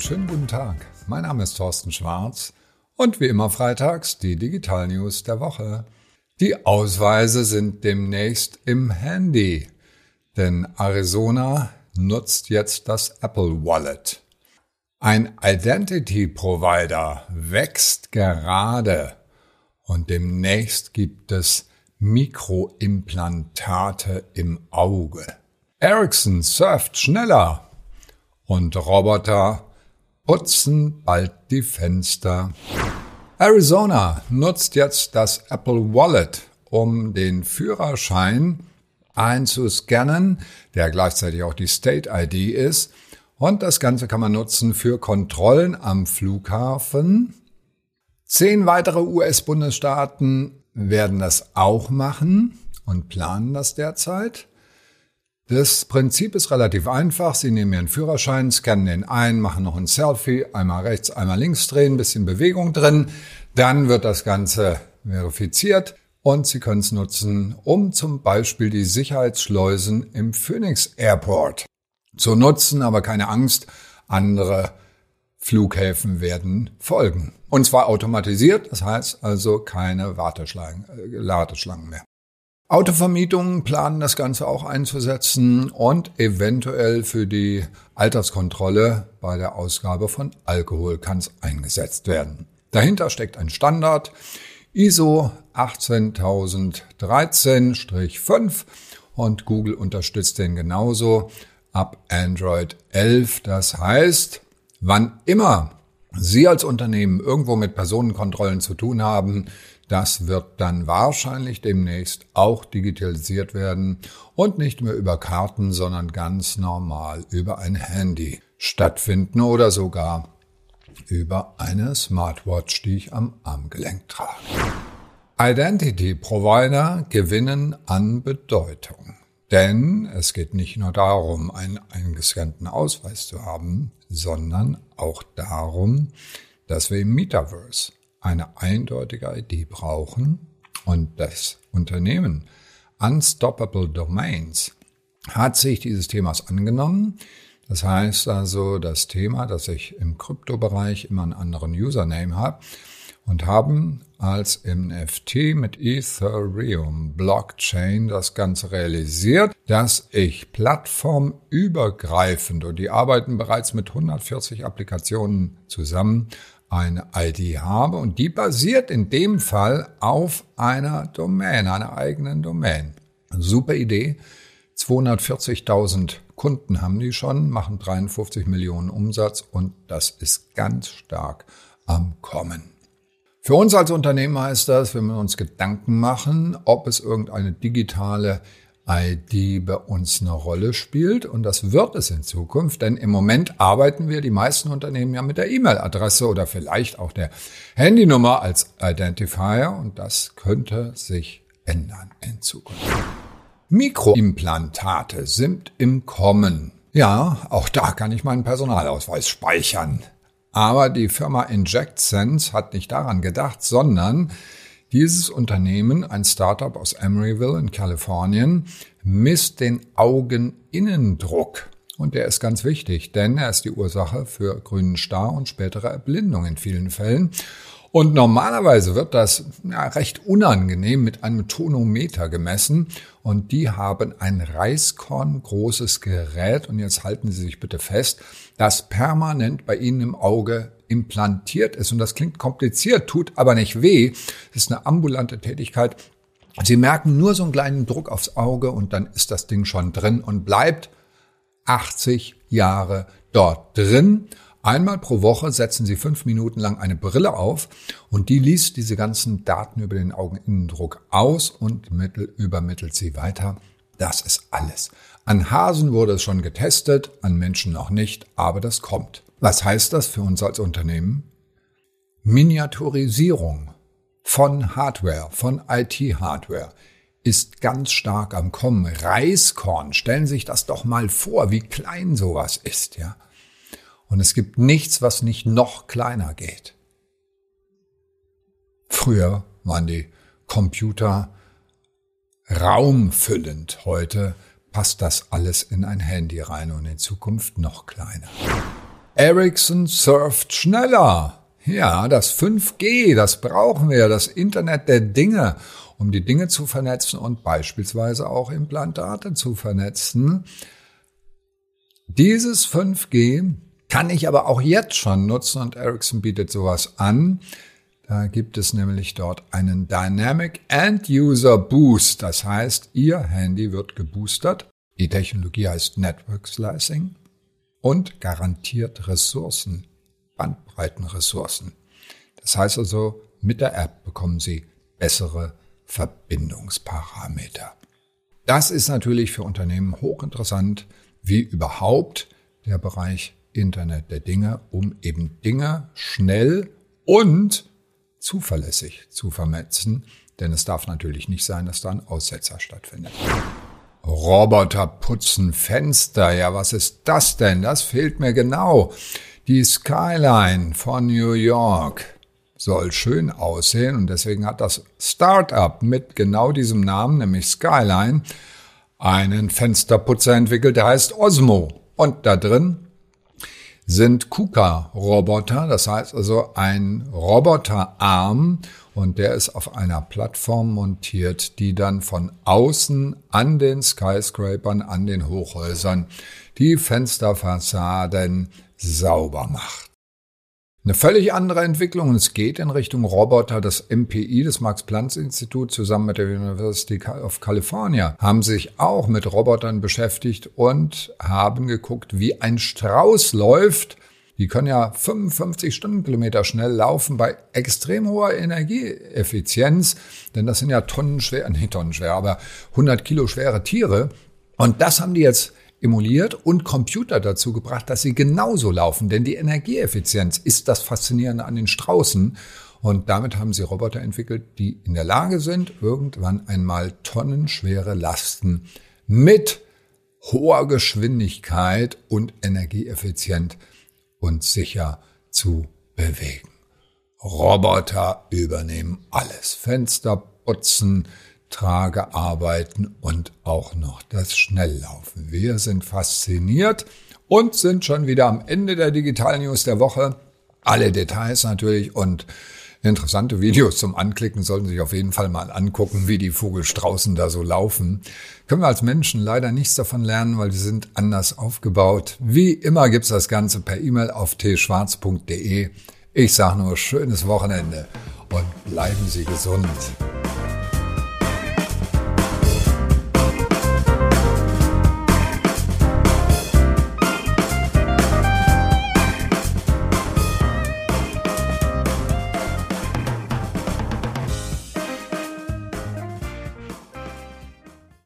einen schönen guten Tag. Mein Name ist Thorsten Schwarz und wie immer freitags die Digital News der Woche. Die Ausweise sind demnächst im Handy, denn Arizona nutzt jetzt das Apple Wallet. Ein Identity Provider wächst gerade und demnächst gibt es Mikroimplantate im Auge. Ericsson surft schneller und Roboter putzen bald die Fenster. Arizona nutzt jetzt das Apple Wallet, um den Führerschein einzuscannen, der gleichzeitig auch die State ID ist. Und das Ganze kann man nutzen für Kontrollen am Flughafen. Zehn weitere US-Bundesstaaten werden das auch machen und planen das derzeit. Das Prinzip ist relativ einfach. Sie nehmen Ihren Führerschein, scannen den ein, machen noch ein Selfie, einmal rechts, einmal links drehen, bisschen Bewegung drin. Dann wird das Ganze verifiziert und Sie können es nutzen, um zum Beispiel die Sicherheitsschleusen im Phoenix Airport zu nutzen. Aber keine Angst, andere Flughäfen werden folgen. Und zwar automatisiert, das heißt also keine Warteschlangen, äh, Ladeschlangen mehr. Autovermietungen planen das Ganze auch einzusetzen und eventuell für die Alterskontrolle bei der Ausgabe von Alkohol kann es eingesetzt werden. Dahinter steckt ein Standard ISO 18013-5 und Google unterstützt den genauso ab Android 11. Das heißt, Wann immer Sie als Unternehmen irgendwo mit Personenkontrollen zu tun haben, das wird dann wahrscheinlich demnächst auch digitalisiert werden und nicht mehr über Karten, sondern ganz normal über ein Handy stattfinden oder sogar über eine Smartwatch, die ich am Armgelenk trage. Identity Provider gewinnen an Bedeutung. Denn es geht nicht nur darum, einen eingescannten Ausweis zu haben, sondern auch darum, dass wir im Metaverse eine eindeutige ID brauchen und das Unternehmen Unstoppable Domains hat sich dieses Themas angenommen. Das heißt also, das Thema, dass ich im Kryptobereich immer einen anderen Username habe, und haben als NFT mit Ethereum Blockchain das Ganze realisiert, dass ich plattformübergreifend und die arbeiten bereits mit 140 Applikationen zusammen eine ID habe und die basiert in dem Fall auf einer Domain, einer eigenen Domain. Super Idee. 240.000 Kunden haben die schon, machen 53 Millionen Umsatz und das ist ganz stark am Kommen. Für uns als Unternehmen heißt das, wenn wir uns Gedanken machen, ob es irgendeine digitale ID bei uns eine Rolle spielt. Und das wird es in Zukunft, denn im Moment arbeiten wir, die meisten Unternehmen ja mit der E-Mail-Adresse oder vielleicht auch der Handynummer als Identifier. Und das könnte sich ändern in Zukunft. Mikroimplantate sind im Kommen. Ja, auch da kann ich meinen Personalausweis speichern. Aber die Firma InjectSense hat nicht daran gedacht, sondern dieses Unternehmen, ein Startup aus Emeryville in Kalifornien, misst den Augeninnendruck. Und der ist ganz wichtig, denn er ist die Ursache für grünen Star und spätere Erblindung in vielen Fällen. Und normalerweise wird das ja, recht unangenehm mit einem Tonometer gemessen. Und die haben ein Reiskorn großes Gerät. Und jetzt halten Sie sich bitte fest, das permanent bei Ihnen im Auge implantiert ist. Und das klingt kompliziert, tut aber nicht weh. Das ist eine ambulante Tätigkeit. Sie merken nur so einen kleinen Druck aufs Auge und dann ist das Ding schon drin und bleibt 80 Jahre dort drin. Einmal pro Woche setzen Sie fünf Minuten lang eine Brille auf und die liest diese ganzen Daten über den Augeninnendruck aus und mittel übermittelt sie weiter. Das ist alles. An Hasen wurde es schon getestet, an Menschen noch nicht, aber das kommt. Was heißt das für uns als Unternehmen? Miniaturisierung von Hardware, von IT-Hardware ist ganz stark am Kommen. Reiskorn, stellen Sie sich das doch mal vor, wie klein sowas ist, ja. Und es gibt nichts, was nicht noch kleiner geht. Früher waren die Computer raumfüllend. Heute passt das alles in ein Handy rein und in Zukunft noch kleiner. Ericsson surft schneller. Ja, das 5G, das brauchen wir, das Internet der Dinge, um die Dinge zu vernetzen und beispielsweise auch Implantate zu vernetzen. Dieses 5G kann ich aber auch jetzt schon nutzen und Ericsson bietet sowas an. Da gibt es nämlich dort einen Dynamic End User Boost. Das heißt, Ihr Handy wird geboostert. Die Technologie heißt Network Slicing und garantiert Ressourcen, Bandbreitenressourcen. Das heißt also, mit der App bekommen Sie bessere Verbindungsparameter. Das ist natürlich für Unternehmen hochinteressant, wie überhaupt der Bereich Internet der Dinge, um eben Dinge schnell und zuverlässig zu vermetzen, denn es darf natürlich nicht sein, dass da ein Aussetzer stattfindet. Roboter putzen Fenster, ja, was ist das denn? Das fehlt mir genau. Die Skyline von New York soll schön aussehen und deswegen hat das Startup mit genau diesem Namen, nämlich Skyline, einen Fensterputzer entwickelt, der heißt Osmo. Und da drin sind KUKA-Roboter, das heißt also ein Roboterarm und der ist auf einer Plattform montiert, die dann von außen an den Skyscrapern, an den Hochhäusern die Fensterfassaden sauber macht. Eine völlig andere Entwicklung und es geht in Richtung Roboter. Das MPI, das Max-Planck-Institut, zusammen mit der University of California, haben sich auch mit Robotern beschäftigt und haben geguckt, wie ein Strauß läuft. Die können ja 55 Stundenkilometer schnell laufen bei extrem hoher Energieeffizienz, denn das sind ja tonnenschwer, nicht tonnenschwer, aber 100 Kilo schwere Tiere. Und das haben die jetzt emuliert und Computer dazu gebracht, dass sie genauso laufen. Denn die Energieeffizienz ist das Faszinierende an den Straußen. Und damit haben sie Roboter entwickelt, die in der Lage sind, irgendwann einmal tonnenschwere Lasten mit hoher Geschwindigkeit und energieeffizient und sicher zu bewegen. Roboter übernehmen alles. Fenster putzen, Tragearbeiten und auch noch das Schnelllaufen. Wir sind fasziniert und sind schon wieder am Ende der Digital News der Woche. Alle Details natürlich und interessante Videos zum Anklicken sollten sich auf jeden Fall mal angucken, wie die Vogelstraußen da so laufen. Können wir als Menschen leider nichts davon lernen, weil sie sind anders aufgebaut. Wie immer gibt's das Ganze per E-Mail auf tschwarz.de. Ich sage nur schönes Wochenende und bleiben Sie gesund.